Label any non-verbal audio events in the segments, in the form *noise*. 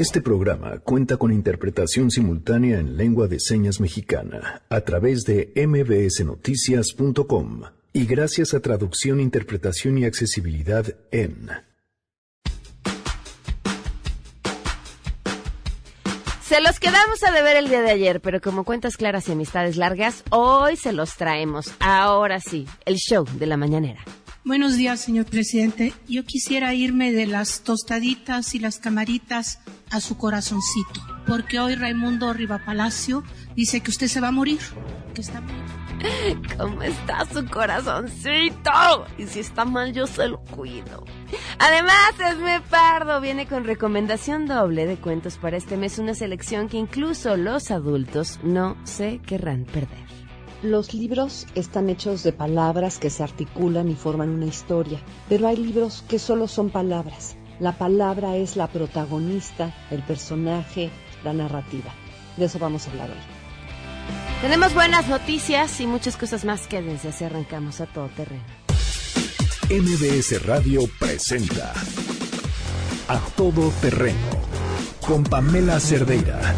Este programa cuenta con interpretación simultánea en lengua de señas mexicana a través de mbsnoticias.com y gracias a traducción, interpretación y accesibilidad en... Se los quedamos a deber el día de ayer, pero como cuentas claras y amistades largas, hoy se los traemos. Ahora sí, el show de la mañanera. Buenos días, señor presidente. Yo quisiera irme de las tostaditas y las camaritas a su corazoncito, porque hoy Raimundo Palacio dice que usted se va a morir, que está *laughs* ¿Cómo está su corazoncito? Y si está mal, yo se lo cuido. Además, Esme Pardo viene con recomendación doble de cuentos para este mes, una selección que incluso los adultos no se querrán perder. Los libros están hechos de palabras que se articulan y forman una historia, pero hay libros que solo son palabras. La palabra es la protagonista, el personaje, la narrativa. De eso vamos a hablar hoy. Tenemos buenas noticias y muchas cosas más que desde así arrancamos a todo terreno. MBS Radio presenta A Todo Terreno con Pamela Cerdeira.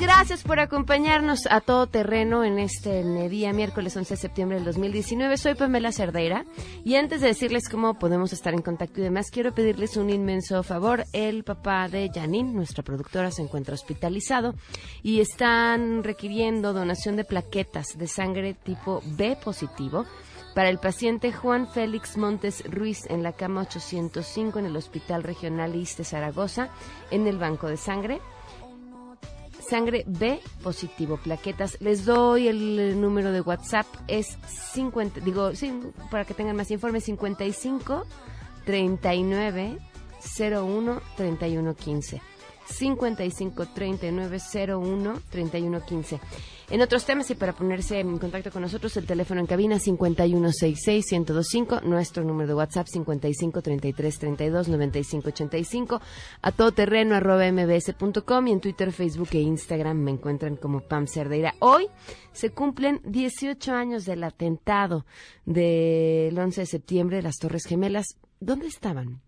Gracias por acompañarnos a todo terreno en este día miércoles 11 de septiembre del 2019. Soy Pamela Cerdeira y antes de decirles cómo podemos estar en contacto y demás, quiero pedirles un inmenso favor. El papá de Janine, nuestra productora, se encuentra hospitalizado y están requiriendo donación de plaquetas de sangre tipo B positivo para el paciente Juan Félix Montes Ruiz en la cama 805 en el Hospital Regional Iste Zaragoza en el banco de sangre sangre B positivo, plaquetas. Les doy el, número de WhatsApp, es 50, digo, sí, para que tengan más informes, 55 39 01 31 15. 55 39 01 31 15. En otros temas y para ponerse en contacto con nosotros, el teléfono en cabina 5166-1025, nuestro número de WhatsApp 5533329585, a todoterreno arroba mbs.com y en Twitter, Facebook e Instagram me encuentran como Pam Cerdeira. Hoy se cumplen 18 años del atentado del 11 de septiembre de las Torres Gemelas. ¿Dónde estaban?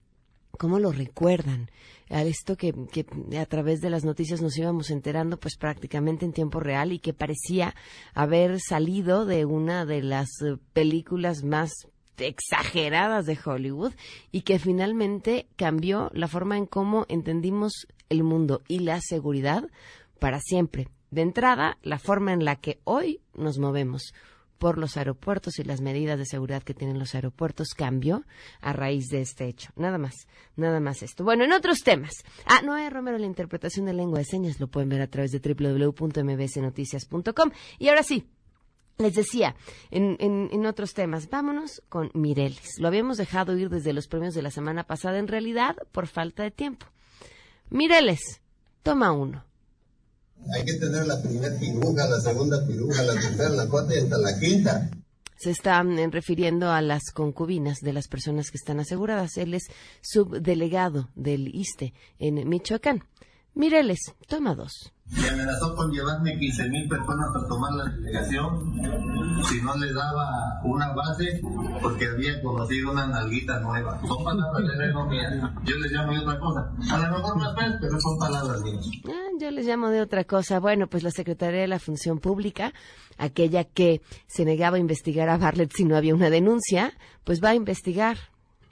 ¿Cómo lo recuerdan? a esto que, que, a través de las noticias nos íbamos enterando pues prácticamente en tiempo real y que parecía haber salido de una de las eh, películas más exageradas de Hollywood y que finalmente cambió la forma en cómo entendimos el mundo y la seguridad para siempre. De entrada, la forma en la que hoy nos movemos por los aeropuertos y las medidas de seguridad que tienen los aeropuertos cambió a raíz de este hecho. Nada más, nada más esto. Bueno, en otros temas. Ah, Noé Romero, la interpretación de lengua de señas lo pueden ver a través de www.mbsnoticias.com. Y ahora sí, les decía, en, en, otros temas, vámonos con Mireles. Lo habíamos dejado ir desde los premios de la semana pasada, en realidad, por falta de tiempo. Mireles, toma uno. Hay que tener la primera piruja, la segunda piruja, la tercera, la cuarta y hasta la quinta. Se está mm, refiriendo a las concubinas de las personas que están aseguradas. Él es subdelegado del ISTE en Michoacán. Mireles, toma dos. Me amenazó con llevarme 15 mil personas a tomar la delegación si no le daba una base porque había conocido una nalguita nueva. Son palabras de no mías. Yo les llamo de otra cosa. A lo mejor más ves, pero son palabras mías. Ah, yo les llamo de otra cosa. Bueno, pues la Secretaría de la Función Pública, aquella que se negaba a investigar a Bartlett si no había una denuncia, pues va a investigar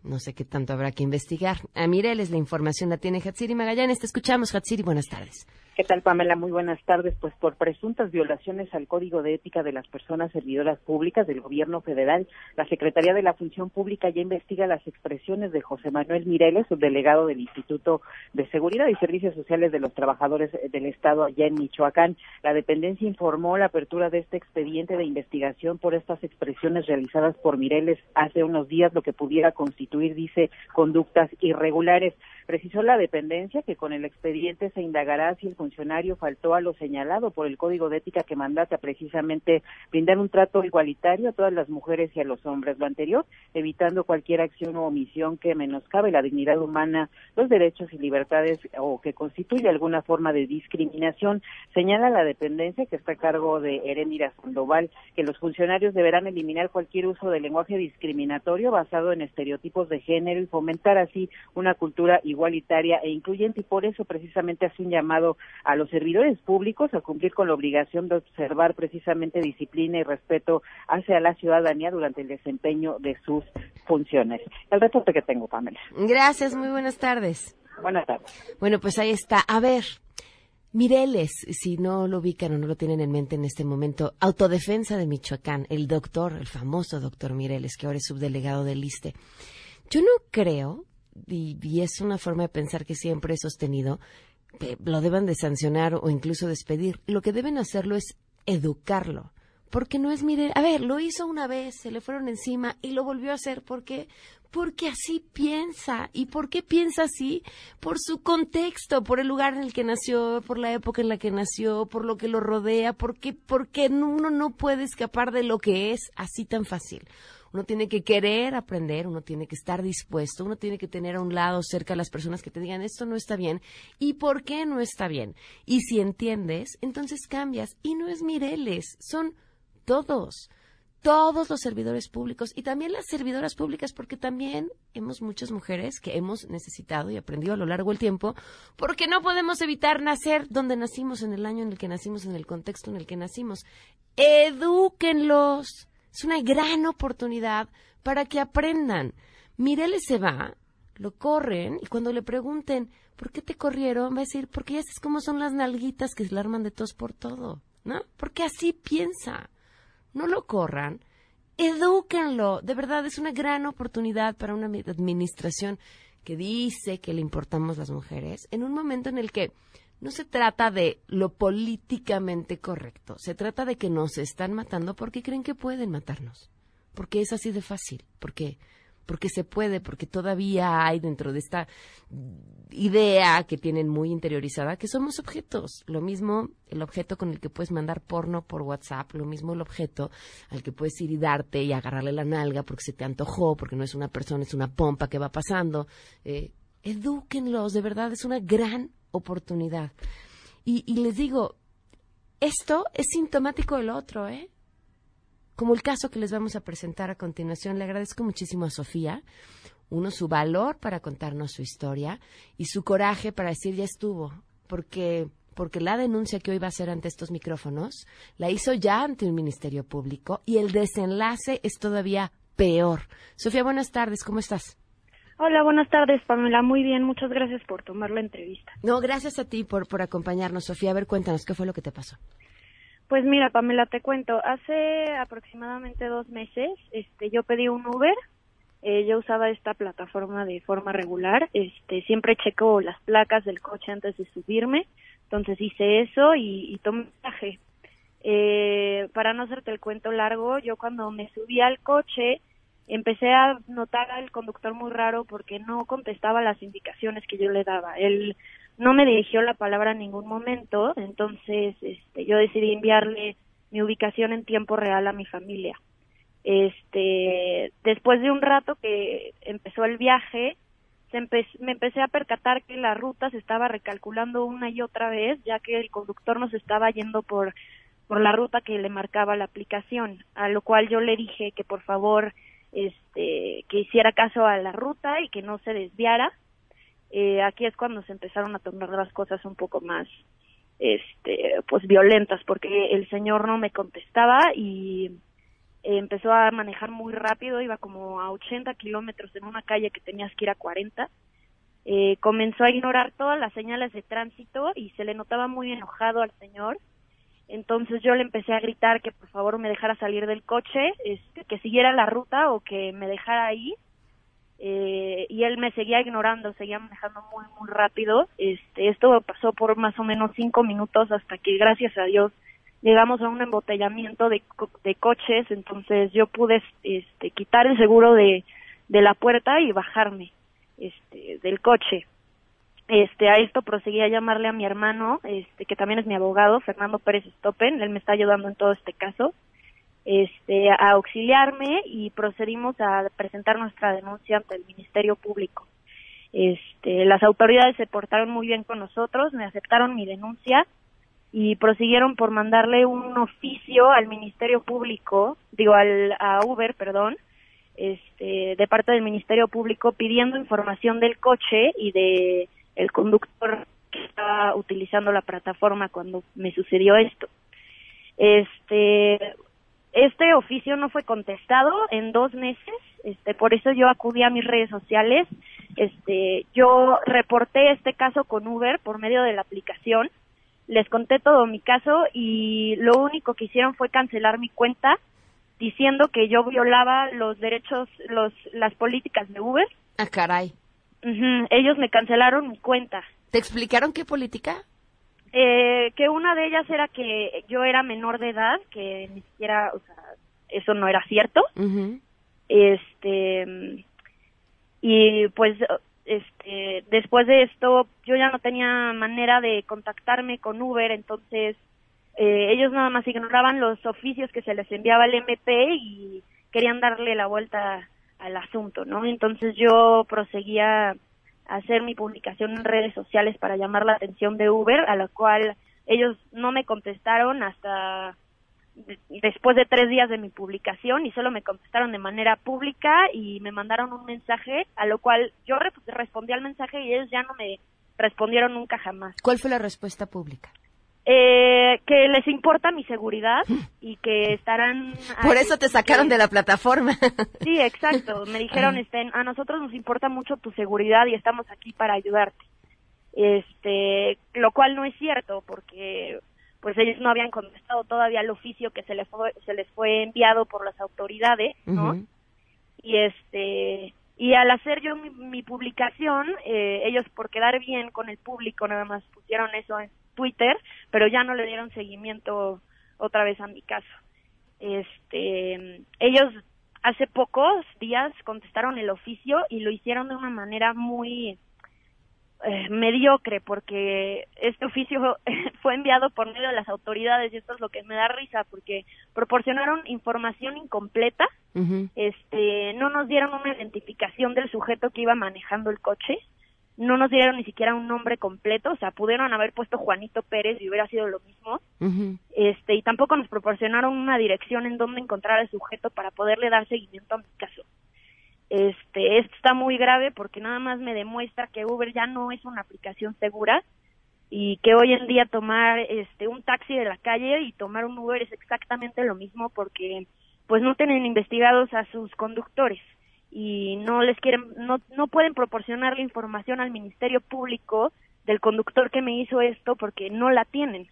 no sé qué tanto habrá que investigar. A Mireles la información la tiene Hatsiri Magallanes. Te escuchamos, Hatsiri. Buenas tardes. ¿Qué tal, Pamela? Muy buenas tardes. Pues por presuntas violaciones al Código de Ética de las Personas Servidoras Públicas del Gobierno Federal, la Secretaría de la Función Pública ya investiga las expresiones de José Manuel Mireles, subdelegado del Instituto de Seguridad y Servicios Sociales de los Trabajadores del Estado allá en Michoacán. La dependencia informó la apertura de este expediente de investigación por estas expresiones realizadas por Mireles hace unos días, lo que pudiera constituir, dice, conductas irregulares. Precisó la dependencia que con el expediente se indagará si el funcionario faltó a lo señalado por el Código de Ética que mandata precisamente brindar un trato igualitario a todas las mujeres y a los hombres. Lo anterior, evitando cualquier acción o omisión que menoscabe la dignidad humana, los derechos y libertades o que constituye alguna forma de discriminación. Señala la dependencia que está a cargo de Erendira Sandoval que los funcionarios deberán eliminar cualquier uso de lenguaje discriminatorio basado en estereotipos de género y fomentar así una cultura igualitaria e incluyente y por eso precisamente hace un llamado a los servidores públicos a cumplir con la obligación de observar precisamente disciplina y respeto hacia la ciudadanía durante el desempeño de sus funciones. El reporte que tengo, Pamela. Gracias, muy buenas tardes. Buenas tardes. Bueno, pues ahí está. A ver, Mireles, si no lo ubican o no lo tienen en mente en este momento, Autodefensa de Michoacán, el doctor, el famoso doctor Mireles, que ahora es subdelegado del ISTE. Yo no creo, y, y es una forma de pensar que siempre he sostenido, lo deban de sancionar o incluso despedir. Lo que deben hacerlo es educarlo porque no es mire, a ver, lo hizo una vez, se le fueron encima y lo volvió a hacer porque porque así piensa. ¿Y por qué piensa así? Por su contexto, por el lugar en el que nació, por la época en la que nació, por lo que lo rodea, porque porque uno no puede escapar de lo que es así tan fácil. Uno tiene que querer aprender, uno tiene que estar dispuesto, uno tiene que tener a un lado cerca a las personas que te digan esto no está bien y por qué no está bien. Y si entiendes, entonces cambias. Y no es Mireles, son todos, todos los servidores públicos y también las servidoras públicas, porque también hemos muchas mujeres que hemos necesitado y aprendido a lo largo del tiempo, porque no podemos evitar nacer donde nacimos, en el año en el que nacimos, en el contexto en el que nacimos. Edúquenlos. Es una gran oportunidad para que aprendan. Mireles se va, lo corren y cuando le pregunten ¿por qué te corrieron? va a decir, porque ya sabes cómo son las nalguitas que se la arman de tos por todo, ¿no? Porque así piensa no lo corran, edúquenlo. De verdad, es una gran oportunidad para una administración que dice que le importamos las mujeres en un momento en el que no se trata de lo políticamente correcto, se trata de que nos están matando porque creen que pueden matarnos, porque es así de fácil, porque porque se puede, porque todavía hay dentro de esta idea que tienen muy interiorizada que somos objetos. Lo mismo el objeto con el que puedes mandar porno por WhatsApp, lo mismo el objeto al que puedes ir y darte y agarrarle la nalga porque se te antojó, porque no es una persona, es una pompa que va pasando. Eh, edúquenlos, de verdad, es una gran oportunidad. Y, y les digo, esto es sintomático del otro, ¿eh? como el caso que les vamos a presentar a continuación. Le agradezco muchísimo a Sofía, uno, su valor para contarnos su historia y su coraje para decir ya estuvo, porque porque la denuncia que hoy va a hacer ante estos micrófonos la hizo ya ante un ministerio público y el desenlace es todavía peor. Sofía, buenas tardes, ¿cómo estás? Hola, buenas tardes, Pamela. Muy bien, muchas gracias por tomar la entrevista. No, gracias a ti por, por acompañarnos, Sofía. A ver, cuéntanos, ¿qué fue lo que te pasó? Pues mira, Pamela, te cuento. Hace aproximadamente dos meses, este, yo pedí un Uber. Eh, yo usaba esta plataforma de forma regular. Este, siempre checo las placas del coche antes de subirme. Entonces hice eso y, y tomé un viaje. Eh, para no hacerte el cuento largo, yo cuando me subí al coche empecé a notar al conductor muy raro porque no contestaba las indicaciones que yo le daba. Él no me dirigió la palabra en ningún momento, entonces este, yo decidí enviarle mi ubicación en tiempo real a mi familia. Este, después de un rato que empezó el viaje, se me empecé a percatar que la ruta se estaba recalculando una y otra vez, ya que el conductor nos estaba yendo por por la ruta que le marcaba la aplicación, a lo cual yo le dije que por favor este que hiciera caso a la ruta y que no se desviara. Eh, aquí es cuando se empezaron a tornar las cosas un poco más este pues violentas porque el señor no me contestaba y empezó a manejar muy rápido iba como a 80 kilómetros en una calle que tenías que ir a 40 eh, comenzó a ignorar todas las señales de tránsito y se le notaba muy enojado al señor entonces yo le empecé a gritar que por favor me dejara salir del coche este, que siguiera la ruta o que me dejara ahí eh, y él me seguía ignorando, seguía manejando muy, muy rápido. Este, esto pasó por más o menos cinco minutos hasta que, gracias a Dios, llegamos a un embotellamiento de, de coches, entonces yo pude este, quitar el seguro de, de la puerta y bajarme este, del coche. Este, a esto proseguí a llamarle a mi hermano, este, que también es mi abogado, Fernando Pérez Stoppen, él me está ayudando en todo este caso, este, a auxiliarme y procedimos a presentar nuestra denuncia ante el Ministerio Público. Este, las autoridades se portaron muy bien con nosotros, me aceptaron mi denuncia y prosiguieron por mandarle un oficio al Ministerio Público, digo al a Uber, perdón, este, de parte del Ministerio Público pidiendo información del coche y de el conductor que estaba utilizando la plataforma cuando me sucedió esto. Este, este oficio no fue contestado en dos meses, este, por eso yo acudí a mis redes sociales, este, yo reporté este caso con Uber por medio de la aplicación, les conté todo mi caso y lo único que hicieron fue cancelar mi cuenta diciendo que yo violaba los derechos, los, las políticas de Uber. Ah, caray. Ellos me cancelaron mi cuenta. ¿Te explicaron qué política? Eh, que una de ellas era que yo era menor de edad, que ni siquiera, o sea, eso no era cierto. Este, y pues, este, después de esto, yo ya no tenía manera de contactarme con Uber, entonces eh, ellos nada más ignoraban los oficios que se les enviaba al MP y querían darle la vuelta al asunto, ¿no? Entonces yo proseguía hacer mi publicación en redes sociales para llamar la atención de Uber, a la cual ellos no me contestaron hasta después de tres días de mi publicación y solo me contestaron de manera pública y me mandaron un mensaje, a lo cual yo respondí al mensaje y ellos ya no me respondieron nunca jamás. ¿Cuál fue la respuesta pública? Eh, que les importa mi seguridad y que estarán... Por eso te sacaron de la plataforma. Sí, exacto. Me dijeron, este, a nosotros nos importa mucho tu seguridad y estamos aquí para ayudarte. Este, lo cual no es cierto porque pues ellos no habían contestado todavía el oficio que se les fue, se les fue enviado por las autoridades, ¿no? Y este, y al hacer yo mi, publicación, eh, ellos por quedar bien con el público nada más pusieron eso en Twitter, pero ya no le dieron seguimiento otra vez a mi caso. Este, ellos hace pocos días contestaron el oficio y lo hicieron de una manera muy eh, mediocre porque este oficio *laughs* fue enviado por medio de las autoridades y esto es lo que me da risa porque proporcionaron información incompleta, este, no nos dieron una identificación del sujeto que iba manejando el coche, no nos dieron ni siquiera un nombre completo, o sea, pudieron haber puesto Juanito Pérez y hubiera sido lo mismo, este, y tampoco nos proporcionaron una dirección en donde encontrar al sujeto para poderle dar seguimiento a mi caso. Este, esto está muy grave porque nada más me demuestra que Uber ya no es una aplicación segura y que hoy en día tomar este un taxi de la calle y tomar un Uber es exactamente lo mismo porque pues no tienen investigados a sus conductores y no les quieren, no, no pueden proporcionar la información al Ministerio Público del conductor que me hizo esto porque no la tienen.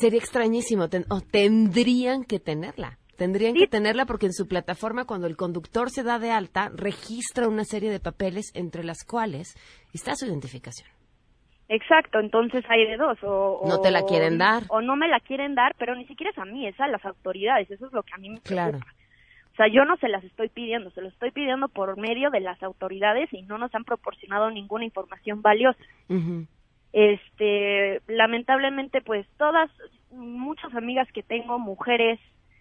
Sería extrañísimo, o tendrían que tenerla. Tendrían que tenerla porque en su plataforma, cuando el conductor se da de alta, registra una serie de papeles entre las cuales está su identificación. Exacto, entonces hay de dos. O, no te la quieren dar. O no me la quieren dar, pero ni siquiera es a mí, es a las autoridades. Eso es lo que a mí me preocupa. O sea, yo no se las estoy pidiendo, se lo estoy pidiendo por medio de las autoridades y no nos han proporcionado ninguna información valiosa. Este, lamentablemente, pues todas, muchas amigas que tengo, mujeres,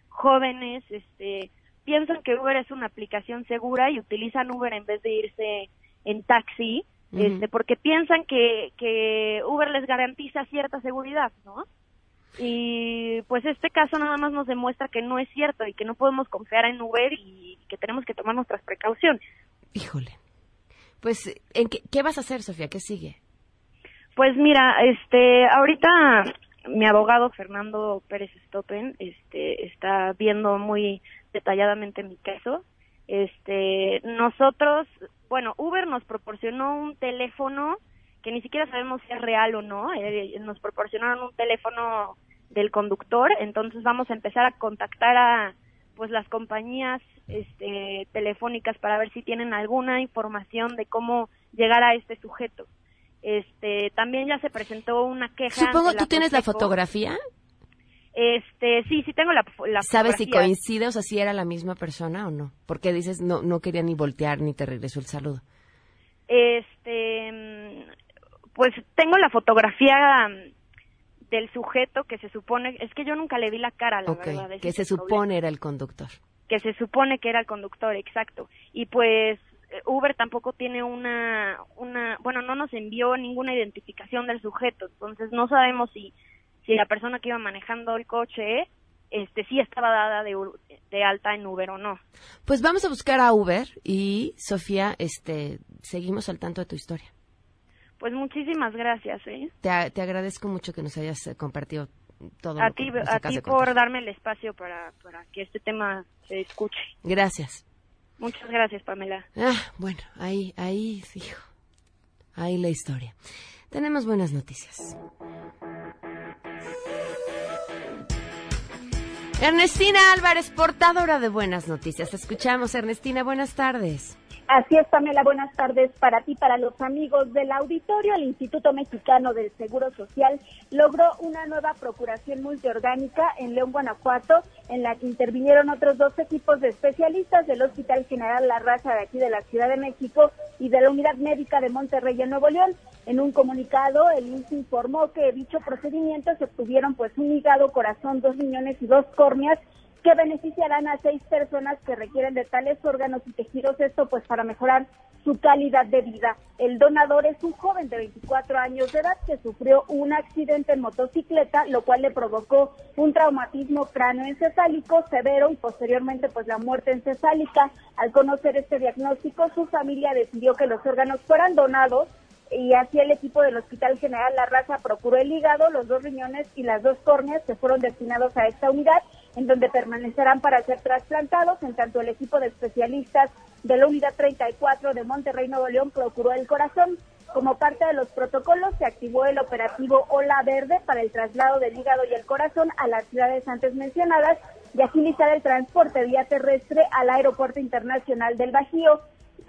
jóvenes, este, piensan que Uber es una aplicación segura y utilizan Uber en vez de irse en taxi, este, porque piensan que, que Uber les garantiza cierta seguridad, ¿no? Y pues este caso nada más nos demuestra que no es cierto y que no podemos confiar en Uber y que tenemos que tomar nuestras precauciones. Híjole. Pues, ¿en qué, vas a hacer, Sofía? ¿Qué sigue? Pues mira, este, ahorita mi abogado Fernando Pérez Stoppen, este, está viendo muy detalladamente mi caso. Este, nosotros, bueno, Uber nos proporcionó un teléfono que ni siquiera sabemos si es real o no. Eh, nos proporcionaron un teléfono del conductor, entonces vamos a empezar a contactar a pues las compañías este, telefónicas para ver si tienen alguna información de cómo llegar a este sujeto. Este, también ya se presentó una queja. Supongo tú tienes la fotografía. Este, sí, sí tengo la, la ¿Sabes si coincide o sea, si era la misma persona o no? Porque dices no no quería ni voltear ni te regresó el saludo. Este, pues tengo la fotografía mm, del sujeto que se supone, es que yo nunca le vi la cara, la Ok, verdad. que se supone era el conductor. que se supone que era el conductor, exacto. Y pues Uber tampoco tiene una, una, bueno, no nos envió ninguna identificación del sujeto, entonces no sabemos si, si la persona que iba manejando el coche, este, sí estaba dada de, de alta en Uber o no. Pues vamos a buscar a Uber y Sofía, este, seguimos al tanto de tu historia. Pues muchísimas gracias, ¿eh? Te, te agradezco mucho que nos hayas eh, compartido todo A ti, a ti por darme el espacio para, para que este tema se escuche. Gracias. Muchas gracias, Pamela. Ah, bueno, ahí, ahí, hijo, ahí la historia. Tenemos buenas noticias. Ernestina Álvarez, portadora de buenas noticias. Te escuchamos, Ernestina, buenas tardes. Así es, Pamela, buenas tardes para ti, para los amigos del auditorio. El Instituto Mexicano del Seguro Social logró una nueva procuración multiorgánica en León, Guanajuato, en la que intervinieron otros dos equipos de especialistas del Hospital General La Raza de aquí de la Ciudad de México y de la Unidad Médica de Monterrey en Nuevo León. En un comunicado, el INSS informó que dicho procedimiento se obtuvieron pues un hígado, corazón, dos riñones y dos córneas que beneficiarán a seis personas que requieren de tales órganos y tejidos, esto pues para mejorar su calidad de vida. El donador es un joven de 24 años de edad que sufrió un accidente en motocicleta, lo cual le provocó un traumatismo cráneoencefálico severo y posteriormente pues la muerte encefálica. Al conocer este diagnóstico, su familia decidió que los órganos fueran donados y así el equipo del Hospital General La Raza procuró el hígado, los dos riñones y las dos córneas que fueron destinados a esta unidad, en donde permanecerán para ser trasplantados, en tanto el equipo de especialistas de la Unidad 34 de Monterrey, Nuevo León, procuró el corazón. Como parte de los protocolos, se activó el operativo Ola Verde para el traslado del hígado y el corazón a las ciudades antes mencionadas y agilizar el transporte vía terrestre al Aeropuerto Internacional del Bajío.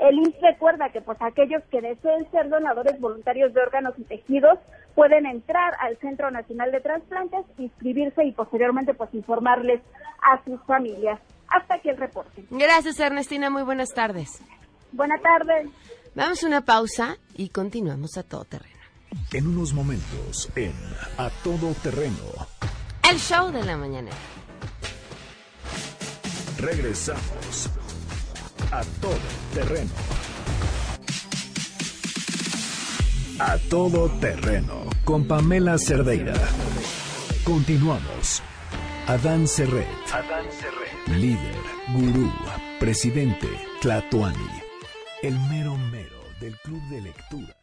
El IMSS recuerda que pues aquellos que deseen ser donadores voluntarios de órganos y tejidos pueden entrar al Centro Nacional de Transplantes, inscribirse y posteriormente pues informarles a sus familias. Hasta aquí el reporte. Gracias, Ernestina, muy buenas tardes. Buena tarde. Vamos a una pausa y continuamos a todo terreno. En unos momentos, en A Todo Terreno, El show de la mañana. regresamos. A Todo Terreno. A Todo Terreno, con Pamela Cerdeira. Continuamos. Adán Serret. Adán Serret. Líder, gurú, presidente, Tlatuani. El mero mero del club de lectura.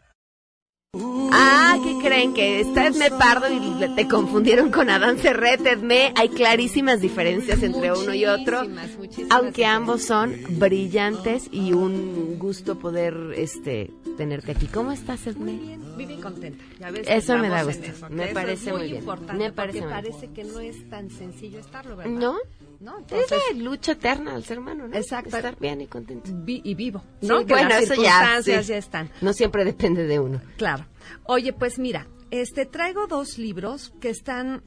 Ah, ¿qué creen? Que está Edme Pardo y te confundieron con Adán Serret, Edme. Hay clarísimas diferencias entre uno y otro. Aunque ambos son brillantes y un gusto poder este tenerte aquí. ¿Cómo estás, Edme? vive contenta. Ya ves, Eso me da gusto. eso, Me parece muy, bien. importante Me parece porque muy bien. parece que no es tan sencillo estarlo, ¿verdad? ¿No? ¿No? Es la lucha eterna del ser humano, ¿no? Exacto. Estar bien y contento. vi- y vivo, Sí, ¿no? Que bueno, las eso ya, circunstancias sí. ya están. No siempre depende de uno. Claro. Oye, pues mira, este traigo dos libros que están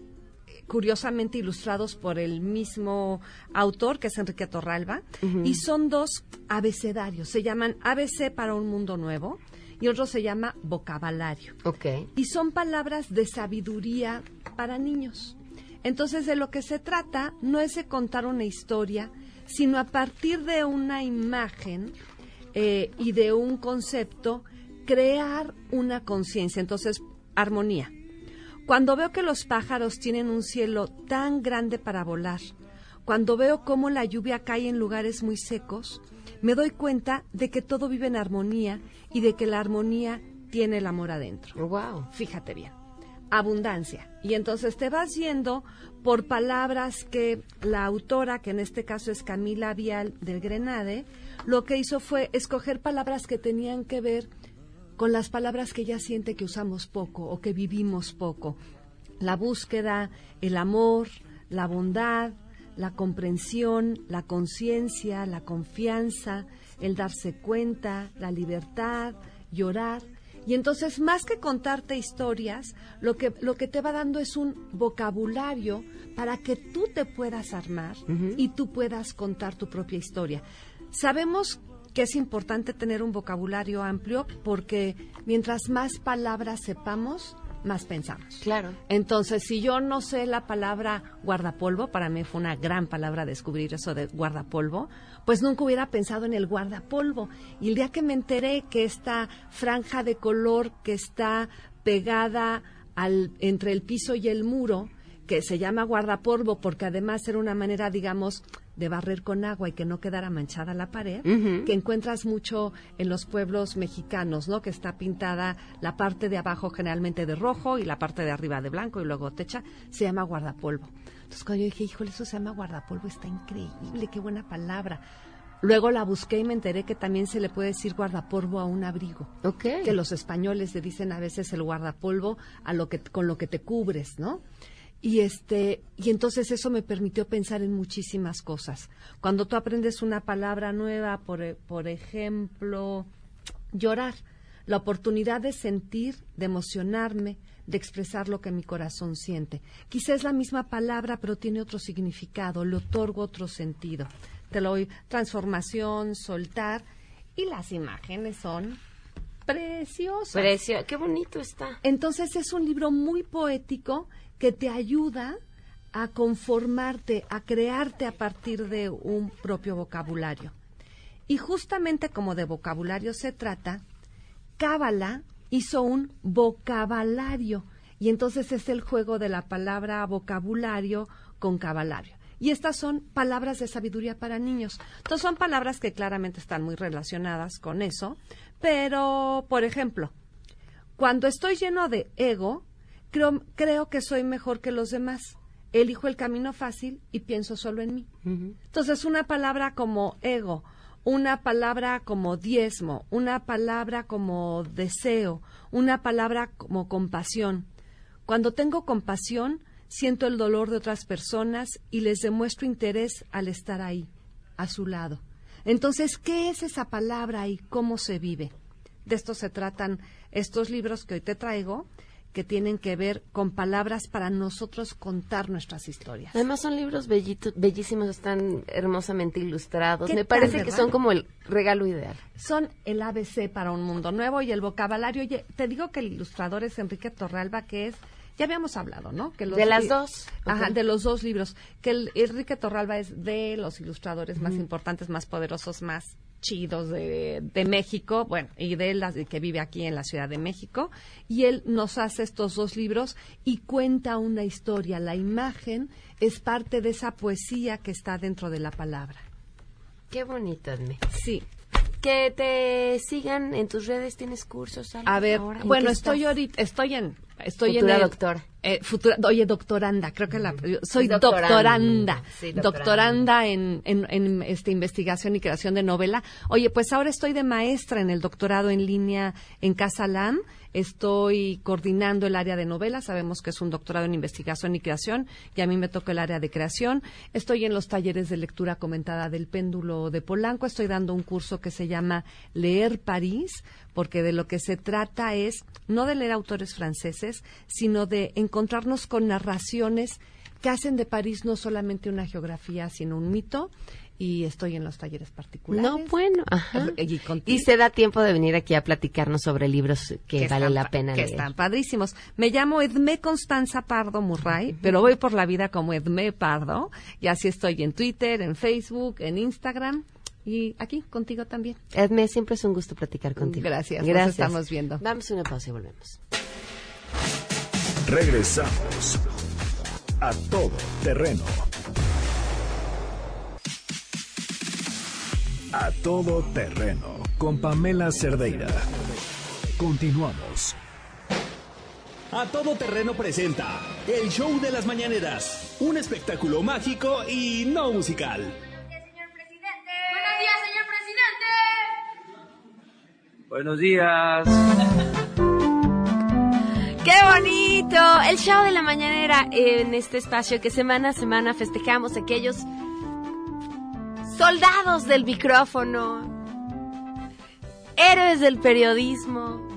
eh, curiosamente ilustrados por el mismo autor, que es Enrique Torralba, y son dos abecedarios. Se llaman ABC para un mundo nuevo y otro se llama vocabulario. Ok. y son palabras de sabiduría para niños. Entonces, de lo que se trata no es de contar una historia, sino a partir de una imagen eh, y de un concepto, crear una conciencia. Entonces, armonía. Cuando veo que los pájaros tienen un cielo tan grande para volar, cuando veo cómo la lluvia cae en lugares muy secos, me doy cuenta de que todo vive en armonía y de que la armonía tiene el amor adentro. Wow. Fíjate bien. Abundancia. Y entonces te vas yendo por palabras que la autora, que en este caso es Camila Vial del Grenade, lo que hizo fue escoger palabras que tenían que ver con las palabras que ella siente que usamos poco o que vivimos poco. La búsqueda, el amor, la bondad, la comprensión, la conciencia, la confianza, el darse cuenta, la libertad, llorar. Y entonces, más que contarte historias, lo que, lo que te va dando es un vocabulario para que tú te puedas armar y tú puedas contar tu propia historia. Sabemos que es importante tener un vocabulario amplio porque mientras más palabras sepamos, más pensamos. Claro. Entonces, si yo no sé la palabra guardapolvo, para mí fue una gran palabra descubrir eso de guardapolvo, pues nunca hubiera pensado en el guardapolvo. Y el día que me enteré que esta franja de color que está pegada al, entre el piso y el muro, que se llama guardapolvo porque además era una manera, digamos, de barrer con agua y que no quedara manchada la pared, que encuentras mucho en los pueblos mexicanos, ¿no? Que está pintada la parte de abajo generalmente de rojo y la parte de arriba de blanco y luego techa, se llama guardapolvo. Entonces cuando yo dije, híjole, eso se llama guardapolvo, está increíble, qué buena palabra. Luego la busqué y me enteré que también se le puede decir guardapolvo a un abrigo. Ok. Que los españoles le dicen a veces el guardapolvo a lo que, con lo que te cubres, ¿no? Y este, y entonces eso me permitió pensar en muchísimas cosas. Cuando tú aprendes una palabra nueva, por, e- por ejemplo, llorar, la oportunidad de sentir, de emocionarme, de expresar lo que mi corazón siente. Quizá es la misma palabra, pero tiene otro significado, le otorgo otro sentido. Te lo doy transformación, soltar, y las imágenes son preciosas. Precio, qué bonito está. Entonces es un libro muy poético que te ayuda a conformarte, a crearte a partir de un propio vocabulario. Y justamente como de vocabulario se trata, Cábala hizo un vocabulario. Y entonces es el juego de la palabra vocabulario con cabalario. Y estas son palabras de sabiduría para niños. Entonces son palabras que claramente están muy relacionadas con eso. Pero, por ejemplo, cuando estoy lleno de ego, creo, creo que soy mejor que los demás. Elijo el camino fácil y pienso solo en mí. Entonces, una palabra como ego, una palabra como diezmo, una palabra como deseo, una palabra como compasión. Cuando tengo compasión, siento el dolor de otras personas y les demuestro interés al estar ahí, a su lado. Entonces, ¿qué es esa palabra y cómo se vive? De esto se tratan estos libros que hoy te traigo, que tienen que ver con palabras para nosotros contar nuestras historias. Además son libros bellitos, bellísimos, están hermosamente ilustrados. ¿Qué Me parece que son como el regalo ideal. Son el ABC para un mundo nuevo y el vocabulario. Oye, te digo que el ilustrador es Enrique Torralba, que es, ya habíamos hablado, ¿no? Que los De las dos. Ajá, de los dos libros. Que el, Enrique Torralba es de los ilustradores más importantes, más poderosos, más chidos de, de México, bueno, y de él las- que vive aquí en la Ciudad de México. Y él nos hace estos dos libros y cuenta una historia. La imagen es parte de esa poesía que está dentro de la palabra. Qué bonito, Edme. Sí. Que te sigan en tus redes, tienes cursos. algo A ver, bueno, estoy ahorita, estoy en, estoy Futura en el- doctora. eh, futura, oye, doctoranda, creo que la, soy doctoranda. doctoranda, Sí, doctoranda, doctoranda. en, en, en, este, investigación y creación de novela. Oye, pues ahora estoy de maestra en el doctorado en línea en Casa LAM. Estoy coordinando el área de novela. Sabemos que es un doctorado en investigación y creación y a mí me toca el área de creación. Estoy en los talleres de lectura comentada del péndulo de Polanco. Estoy dando un curso que se llama Leer París, porque de lo que se trata es no de leer autores franceses, sino de encontrarnos con narraciones que hacen de París no solamente una geografía, sino un mito. Y estoy en los talleres particulares. No, bueno, ajá. Y se da tiempo de venir aquí a platicarnos sobre libros que, vale están la pena que leer. están padrísimos. Me llamo Edmé Constanza Pardo Murray, pero voy por la vida como Edmé Pardo y así estoy en Twitter, en Facebook, en Instagram y aquí contigo también. Edme, siempre es un gusto platicar contigo. Gracias, nos Gracias. estamos viendo. Vamos a una pausa y volvemos. Regresamos a todo terreno. A todo terreno con Pamela Cerdeira. Continuamos. A Todo Terreno presenta El Show de las Mañaneras. Un espectáculo mágico y no musical. Buenos días, señor presidente. Buenos días. ¡Qué bonito! El show de la mañanera en este espacio que semana a semana festejamos aquellos soldados del micrófono, héroes del periodismo,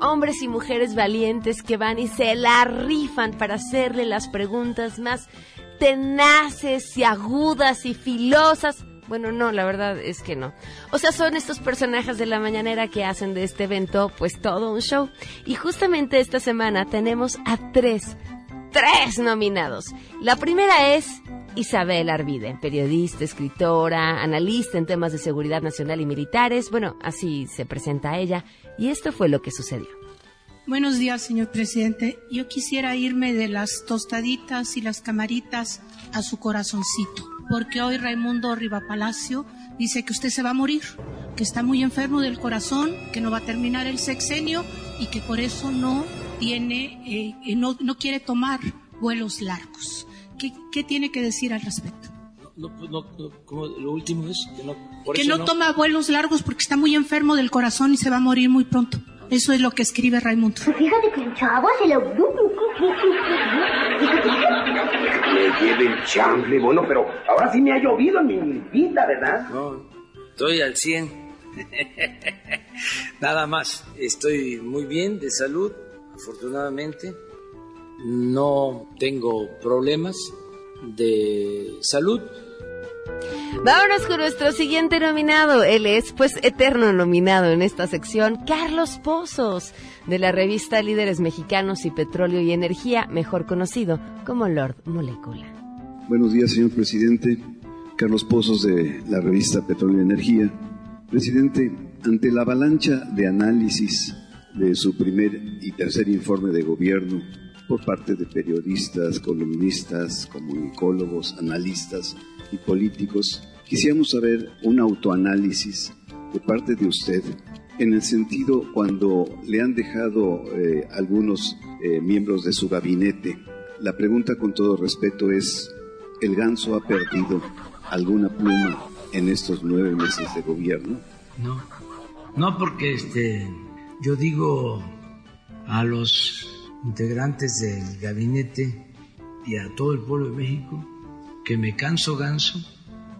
hombres y mujeres valientes que van y se la rifan para hacerle las preguntas más tenaces y agudas y filosas Bueno, no, la verdad es que no. O sea, son estos personajes de la mañanera que hacen de este evento pues todo un show. Y justamente esta semana tenemos a tres, tres nominados. La primera es Isabel Arvide, periodista, escritora, analista en temas de seguridad nacional y militares. Bueno, así se presenta ella. Y esto fue lo que sucedió. Buenos días, señor presidente. Yo quisiera irme de las tostaditas y las camaritas a su corazoncito, porque hoy Raimundo Palacio dice que usted se va a morir, que está muy enfermo del corazón, que no va a terminar el sexenio y que por eso no tiene, eh, no, no, quiere tomar vuelos largos. ¿Qué, ¿Qué, tiene que decir al respecto? No, pues no, como lo último es que no, que no toma vuelos largos porque está muy enfermo del corazón y se va a morir muy pronto. Eso es lo que escribe Raimundo. Pues fíjate que el chavo se lo... Me lleve el chamble, bueno, pero ahora sí me ha llovido en mi vida, ¿verdad? No, estoy al 100. *laughs* Nada más, estoy muy bien de salud, afortunadamente. No tengo problemas de salud Vámonos con nuestro siguiente nominado. Él es, pues, eterno nominado en esta sección, Carlos Pozos, de la revista Líderes Mexicanos y Petróleo y Energía, mejor conocido como Lord Molecula. Buenos días, señor presidente. Carlos Pozos, de la revista Petróleo y Energía. Presidente, ante la avalancha de análisis de su primer y tercer informe de gobierno por parte de periodistas, columnistas, comunicólogos, analistas, y políticos, quisiéramos saber un autoanálisis de parte de usted en el sentido cuando le han dejado eh, algunos eh, miembros de su gabinete. La pregunta con todo respeto es, ¿el ganso ha perdido alguna pluma en estos nueve meses de gobierno? No, no porque este, yo digo a los integrantes del gabinete y a todo el pueblo de México que me canso ganso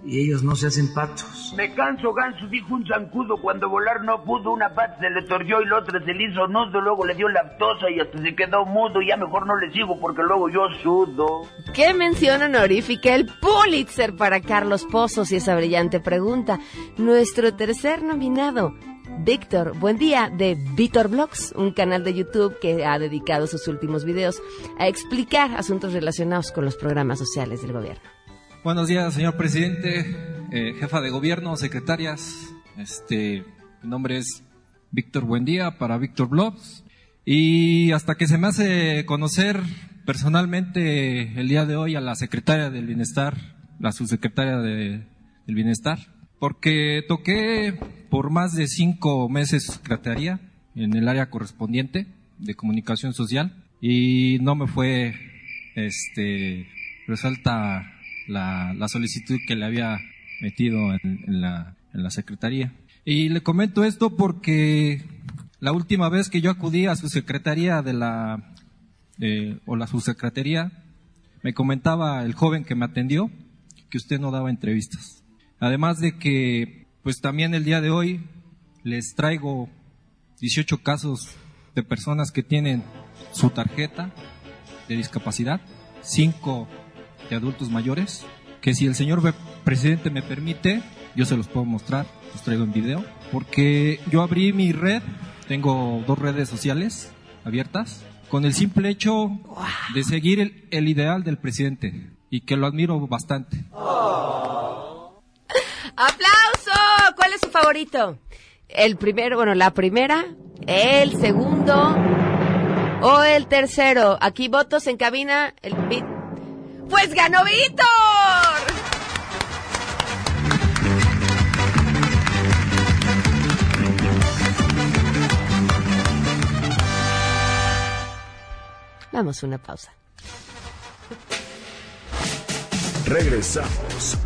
y ellos no se hacen patos. Me canso ganso, dijo un zancudo, cuando volar no pudo, una pata se le torció y la otra se le hizo nudo, luego le dio lactosa y hasta se quedó mudo y ya mejor no le sigo porque luego yo sudo. ¿Qué mención honorífica? El Pulitzer para Carlos Pozos y esa brillante pregunta. Nuestro tercer nominado, Víctor, buen día, de Víctor Blogs, un canal de YouTube que ha dedicado sus últimos videos a explicar asuntos relacionados con los programas sociales del gobierno. Buenos días, señor presidente, eh, jefa de gobierno, secretarias. Este, mi nombre es Víctor Buendía para Víctor Blogs. Y hasta que se me hace conocer personalmente el día de hoy a la secretaria del Bienestar, la subsecretaria de, del Bienestar, porque toqué por más de cinco meses secretaría en el área correspondiente de comunicación social y no me fue, este, resalta la, la solicitud que le había metido en, la, en la secretaría. Y le comento esto porque la última vez que yo acudí a su secretaría de la, o la subsecretaría, me comentaba el joven que me atendió que usted no daba entrevistas. Además de que, pues también el día de hoy les traigo 18 casos de personas que tienen su tarjeta de discapacidad, 5 de adultos mayores, que si el señor presidente me permite, yo se los puedo mostrar, los traigo en video, porque yo abrí mi red, tengo dos redes sociales abiertas, con el simple hecho de seguir el, ideal del presidente y que lo admiro bastante. ¡Aplauso! ¿Cuál es su favorito? El primero, bueno, la primera, el segundo o el tercero. Aquí votos en cabina. El pues ganó Víctor. Vamos a una pausa. Regresamos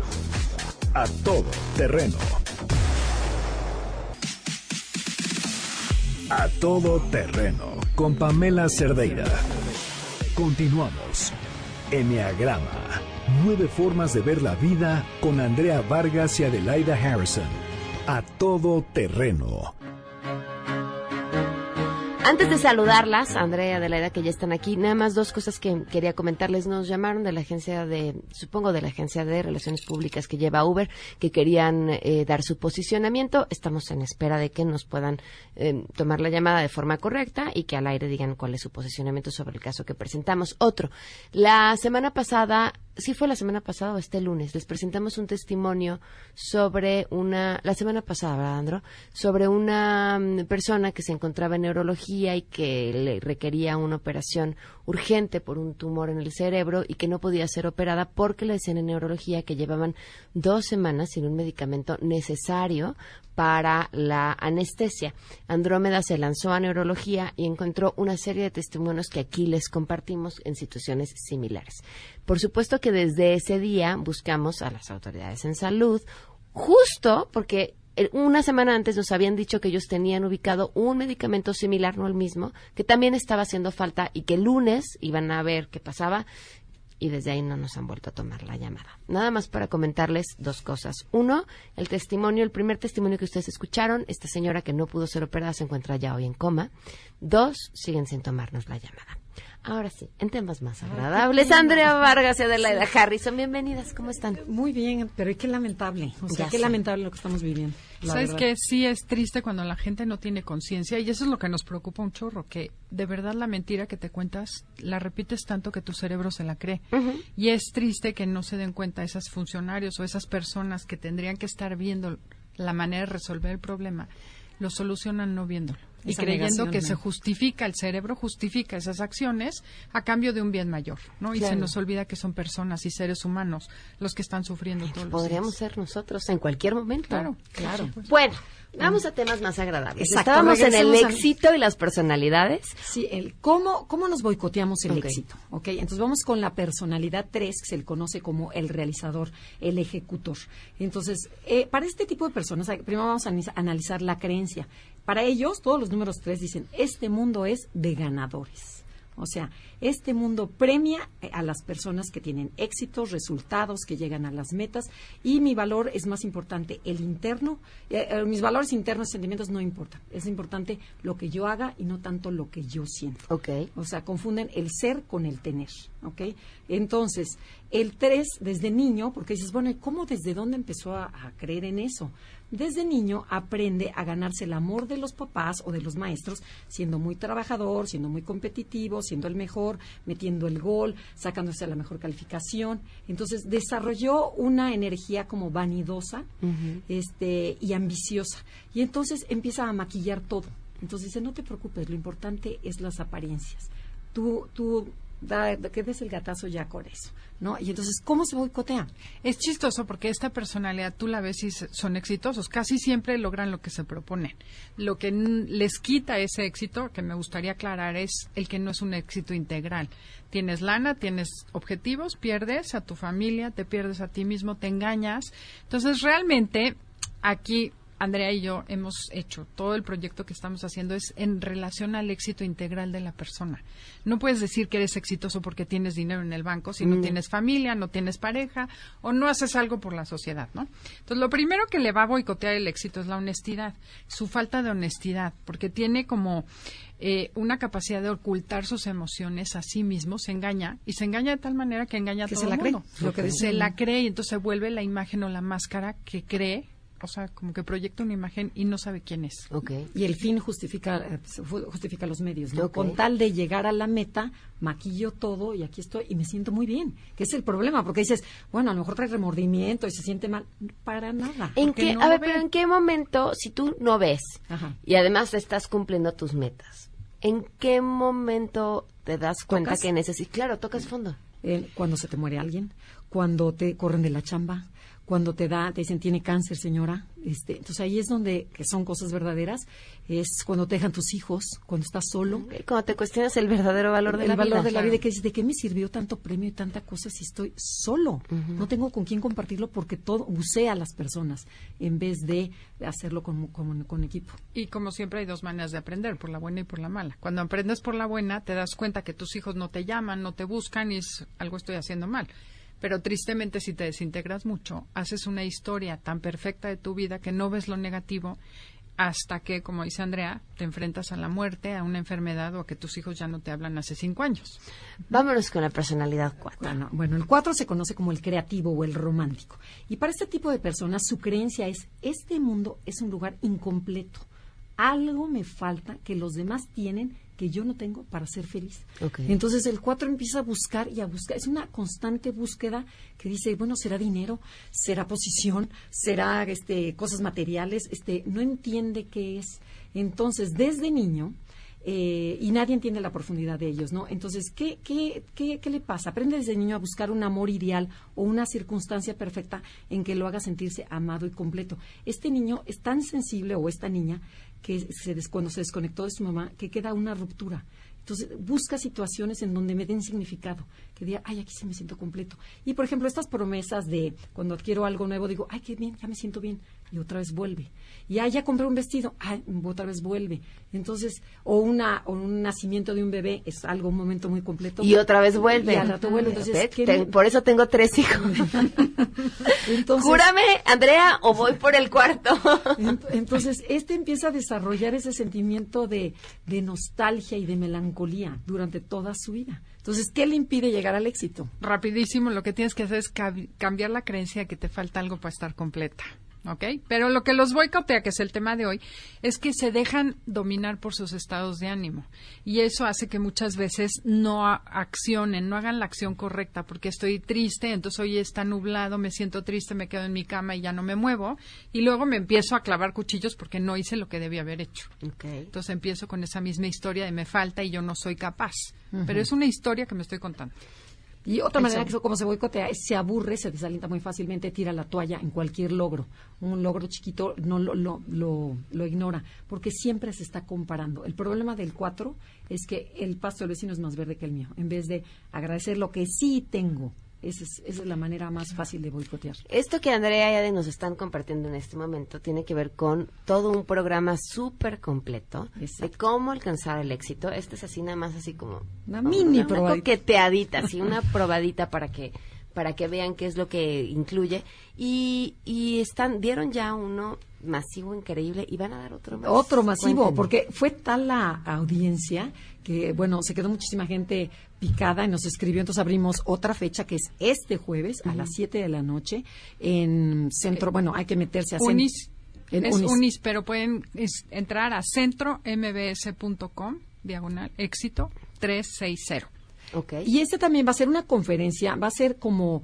a todo terreno. A todo terreno con Pamela Cerdeira. Continuamos. Enneagrama. Nueve formas de ver la vida con Andrea Vargas y Adelaida Harrison. A todo terreno. Antes de saludarlas, Andrea, de la edad que ya están aquí, nada más dos cosas que quería comentarles. Nos llamaron de la agencia de, supongo de la agencia de relaciones públicas que lleva Uber, que querían eh, dar su posicionamiento. Estamos en espera de que nos puedan eh, tomar la llamada de forma correcta y que al aire digan cuál es su posicionamiento sobre el caso que presentamos. Otro, la semana pasada sí fue la semana pasada o este lunes, les presentamos un testimonio sobre una, la semana pasada, ¿verdad, Andro? Sobre una mm, persona que se encontraba en neurología y que le requería una operación urgente por un tumor en el cerebro y que no podía ser operada porque le decían en neurología que llevaban dos semanas sin un medicamento necesario para la anestesia. Andrómeda se lanzó a neurología y encontró una serie de testimonios que aquí les compartimos en situaciones similares. Por supuesto que desde ese día buscamos a las autoridades en salud, justo porque una semana antes nos habían dicho que ellos tenían ubicado un medicamento similar, no el mismo, que también estaba haciendo falta y que el lunes iban a ver qué pasaba y desde ahí no nos han vuelto a tomar la llamada. Nada más para comentarles dos cosas. Uno, el testimonio, el primer testimonio que ustedes escucharon, esta señora que no pudo ser operada se encuentra ya hoy en coma. Dos, siguen sin tomarnos la llamada. Ahora sí, en temas más agradables. Andrea Vargas y Adelaida Harrison, bienvenidas, ¿cómo están? Muy bien, pero qué lamentable, o sea, qué lamentable lo que estamos viviendo. Sabes que sí es triste cuando la gente no tiene conciencia y eso es lo que nos preocupa un chorro, que de verdad la mentira que te cuentas la repites tanto que tu cerebro se la cree. Y es triste que no se den cuenta esos funcionarios o esas personas que tendrían que estar viendo la manera de resolver el problema, lo solucionan no viéndolo y creyendo que se justifica, el cerebro justifica esas acciones a cambio de un bien mayor, ¿no? Y se nos olvida que son personas y seres humanos los que están sufriendo todo Podríamos ser nosotros en cualquier momento. Claro, claro. Bueno, vamos a temas más agradables. Estábamos en el éxito y las personalidades. Sí, el cómo, cómo nos boicoteamos el éxito, ¿ok? Entonces vamos con la personalidad 3, que se le conoce como el realizador, el ejecutor. Entonces, eh, para este tipo de personas, primero vamos a analizar la creencia. Para ellos, todos los números tres dicen, este mundo es de ganadores. O sea, este mundo premia eh, a las personas que tienen éxitos, resultados, que llegan a las metas y mi valor es más importante el interno. Eh, eh, mis valores internos y sentimientos no importan. Es importante lo que yo haga y no tanto lo que yo siento. Okay. O sea, confunden el ser con el tener. ¿ok? Entonces, el tres, desde niño, porque dices, bueno, ¿cómo desde dónde empezó a creer en eso? Desde niño aprende a ganarse el amor de los papás o de los maestros, siendo muy trabajador, siendo muy competitivo, siendo el mejor, metiendo el gol, sacándose la mejor calificación. Entonces desarrolló una energía como vanidosa este, y ambiciosa. Y entonces empieza a maquillar todo. Entonces dice, no te preocupes, lo importante es las apariencias. Tú, tú da, que des el gatazo ya con eso, ¿no? Y entonces, ¿cómo se boicotea? Es chistoso porque esta personalidad tú la ves y son exitosos, casi siempre logran lo que se proponen. Lo que les quita ese éxito, que me gustaría aclarar, es el que no es un éxito integral. Tienes lana, tienes objetivos, pierdes a tu familia, te pierdes a ti mismo, te engañas. Entonces, realmente, aquí Andrea y yo hemos hecho, todo el proyecto que estamos haciendo es en relación al éxito integral de la persona. No puedes decir que eres exitoso porque tienes dinero en el banco si no mm. tienes familia, no tienes pareja o no haces algo por la sociedad, ¿no? Entonces, lo primero que le va a boicotear el éxito es la honestidad, su falta de honestidad, porque tiene como eh, una capacidad de ocultar sus emociones a sí mismo, se engaña y se engaña de tal manera que engaña a todo se la Cree, lo que se la cree y entonces se vuelve la imagen o la máscara que cree o sea, como que proyecta una imagen y no sabe quién es. Okay. Y el fin justifica, eh, justifica los medios, ¿no? Con tal de llegar a la meta, maquillo todo y aquí estoy y me siento muy bien. Que es el problema, porque dices, bueno, a lo mejor trae remordimiento y se siente mal. Para nada. ¿En qué, a ver, pero ¿en qué momento, si tú no ves y además estás cumpliendo tus metas, ¿en qué momento te das cuenta que necesitas? Claro, tocas fondo. cuando se te muere alguien, cuando te corren de la chamba, cuando te da, te dicen tiene cáncer, señora. Este, entonces ahí es donde, que son cosas verdaderas, es cuando te dejan tus hijos, cuando estás solo. Cuando te cuestionas el verdadero valor de el la valor vida. de la vida, que dices, ¿de qué me sirvió tanto premio y tanta cosa si estoy solo? No tengo con quién compartirlo porque todo use a las personas en vez de hacerlo con, con, con equipo. Y como siempre hay dos maneras de aprender, por la buena y por la mala. Cuando aprendes por la buena, te das cuenta que tus hijos no te llaman, no te buscan y es algo estoy haciendo mal pero tristemente si te desintegras mucho, haces una historia tan perfecta de tu vida que no ves lo negativo hasta que, como dice Andrea, te enfrentas a la muerte, a una enfermedad o a que tus hijos ya no te hablan hace cinco años. Vámonos con la personalidad 4. Bueno, bueno, el 4 se conoce como el creativo o el romántico. Y para este tipo de personas su creencia es, este mundo es un lugar incompleto. Algo me falta que los demás tienen que yo no tengo para ser feliz. Entonces el 4 empieza a buscar y a buscar. Es una constante búsqueda que dice, bueno, será dinero, será posición, será este, cosas materiales. Este, no entiende qué es. Entonces, desde niño, eh, y nadie entiende la profundidad de ellos, ¿no? Entonces, ¿qué, qué, qué, qué le pasa? Aprende desde niño a buscar un amor ideal o una circunstancia perfecta en que lo haga sentirse amado y completo. Este niño es tan sensible o esta niña que se des- cuando se desconectó de su mamá, que queda una ruptura. Entonces, busca situaciones en donde me den significado, que diga, ay, aquí sí me siento completo. Y, por ejemplo, estas promesas de cuando adquiero algo nuevo, digo, ay, qué bien, ya me siento bien, y otra vez vuelve. Y, ay, ya compré un vestido, ay, otra vez vuelve. Entonces, o, una, o un nacimiento de un bebé es algo, un momento muy completo. Y otra vez vuelve. Y al rato vuelve. Entonces, Ve, ¿qué te- me- por eso tengo tres hijos. *laughs* Entonces- Júrame, Andrea, o voy por el cuarto. *laughs* Ent- Entonces, este empieza a desarrollar ese sentimiento de, de nostalgia y de melancolía durante toda su vida. Entonces, ¿qué le impide llegar al éxito? Rapidísimo, lo que tienes que hacer es cambiar la creencia de que te falta algo para estar completa. ¿Ok? Pero lo que los boicotea, que es el tema de hoy, es que se dejan dominar por sus estados de ánimo. Y eso hace que muchas veces no accionen, no hagan la acción correcta, porque estoy triste, entonces hoy está nublado, me siento triste, me quedo en mi cama y ya no me muevo. Y luego me empiezo a clavar cuchillos porque no hice lo que debía haber hecho. Entonces empiezo con esa misma historia de me falta y yo no soy capaz. Pero es una historia que me estoy contando. Y otra manera que como se boicotea es se aburre, se desalienta muy fácilmente, tira la toalla en cualquier logro. Un logro chiquito no lo, lo, lo, lo ignora, porque siempre se está comparando. El problema del 4 es que el pasto del vecino es más verde que el mío. En vez de agradecer lo que sí tengo, esa es, esa es la manera más fácil de boicotear. Esto que Andrea y Ade nos están compartiendo en este momento tiene que ver con todo un programa súper completo de cómo alcanzar el éxito. Este es así nada más así como Una mini una probadita. coqueteadita, así una *laughs* probadita para que para que vean qué es lo que incluye y, y están dieron ya uno masivo increíble y van a dar otro más. Otro masivo, porque fue tal la audiencia que, bueno, se quedó muchísima gente picada y nos escribió. Entonces abrimos otra fecha que es este jueves a las 7 de la noche en centro. Bueno, hay que meterse a Unis, en es Unis. Unis, pero pueden es- entrar a centrombs.com, diagonal, éxito 360. Y este también va a ser una conferencia, va a ser como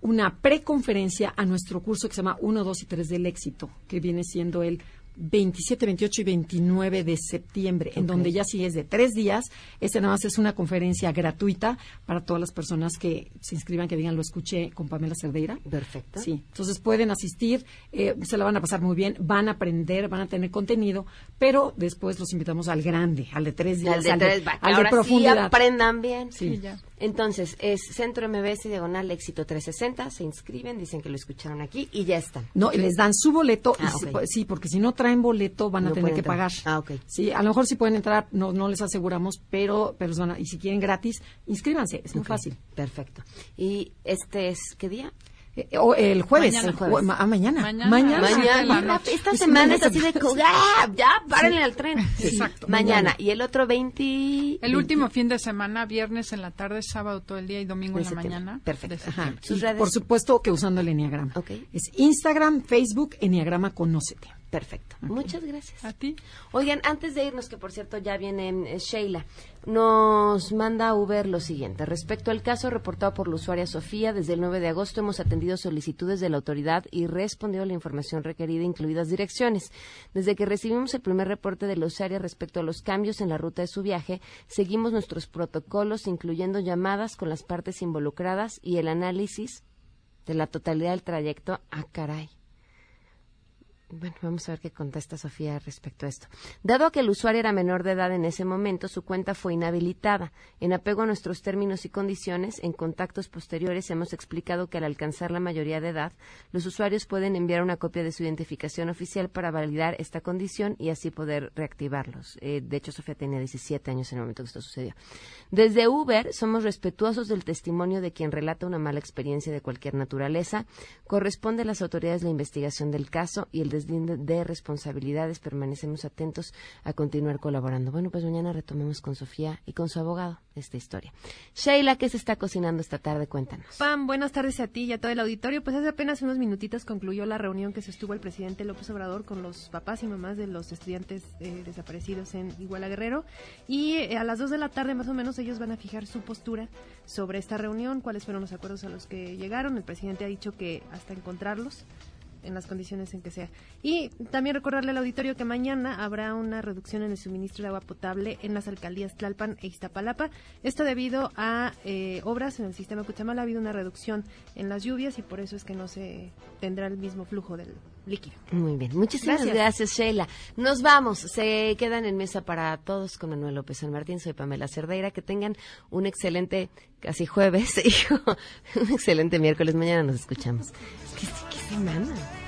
una preconferencia a nuestro curso que se llama 1, 2 y 3 del éxito, que viene siendo el 27, 28 y 29 de septiembre, en donde ya sí es de tres días. Este nada más es una conferencia gratuita para todas las personas que se inscriban, que digan lo escuché con Pamela Cerdeira. Perfecto. Sí, entonces pueden asistir, eh, se la van a pasar muy bien, van a aprender, van a tener contenido, pero después los invitamos al grande, al de tres días, Al de tres, al de sí profundidad. aprendan bien. Sí. Sí, ya. Entonces, es Centro MBS Diagonal Éxito 360, se inscriben, dicen que lo escucharon aquí y ya están. No, y les dan su boleto. y Ah, sí, porque si no traen boleto van a tener que entrar. pagar. Ah, ok. Sí, a lo mejor sí pueden entrar, no, no les aseguramos, pero, pero van a- y si quieren gratis, inscríbanse, es muy fácil. Perfecto. ¿Y este es qué día? Eh, o el jueves. Mañana. el ma- ah, mañana. Mañana. Mañana. Mañana. Esta Es semana es así de... ¡Ah! Ya, párenle al tren. Exacto. Mañana. Y el otro 20... El último fin de semana, viernes en la tarde, sábado todo el día y domingo De en la mañana. Perfecto. Ajá. Sus redes. por supuesto que usando el Enneagrama. Es Instagram, Facebook, Enneagrama Conócete. Perfecto. Muchas gracias. A ti. Oigan, antes de irnos, que por cierto ya viene eh, Sheila, nos manda Uber lo siguiente. Respecto al caso reportado por la usuaria Sofía, desde el 9 de agosto hemos atendido solicitudes de la autoridad y respondido la información requerida, incluidas direcciones. Desde que recibimos el primer reporte de la usuaria respecto a los cambios en la ruta de su viaje, seguimos nuestros protocolos, incluyendo llamadas con las partes involucradas y el análisis de la totalidad del trayecto. Ah, caray. Bueno, vamos a ver qué contesta Sofía respecto a esto. Dado que el usuario era menor de edad en ese momento, su cuenta fue inhabilitada. En apego a nuestros términos y condiciones, en contactos posteriores hemos explicado que al alcanzar la mayoría de edad, los usuarios pueden enviar una copia de su identificación oficial para validar esta condición y así poder reactivarlos. Eh, de hecho, Sofía tenía 17 años en el momento que esto sucedió. Desde Uber somos respetuosos del testimonio de quien relata una mala experiencia de cualquier naturaleza. Corresponde a las autoridades la investigación del caso y el deslinde de responsabilidades. Permanecemos atentos a continuar colaborando. Bueno, pues mañana retomemos con Sofía y con su abogado esta historia. Sheila, ¿qué se está cocinando esta tarde? Cuéntanos. Pam, buenas tardes a ti y a todo el auditorio. Pues hace apenas unos minutitos concluyó la reunión que sostuvo el presidente López Obrador con los papás y mamás de los estudiantes eh, desaparecidos en Iguala Guerrero. Y eh, a las dos de la tarde más o menos ellos van a fijar su postura sobre esta reunión, cuáles fueron los acuerdos a los que llegaron. El presidente ha dicho que hasta encontrarlos en las condiciones en que sea. Y también recordarle al auditorio que mañana habrá una reducción en el suministro de agua potable en las alcaldías Tlalpan e Iztapalapa. Esto debido a eh, obras en el sistema Cuchamal. Ha habido una reducción en las lluvias y por eso es que no se tendrá el mismo flujo del líquido. Muy bien, muchísimas gracias. Sheila. Nos vamos, se quedan en mesa para todos con Manuel López San Martín. Soy Pamela Cerdeira. Que tengan un excelente, casi jueves, *laughs* hijo, un excelente miércoles. Mañana nos escuchamos. ¿Qué, qué semana?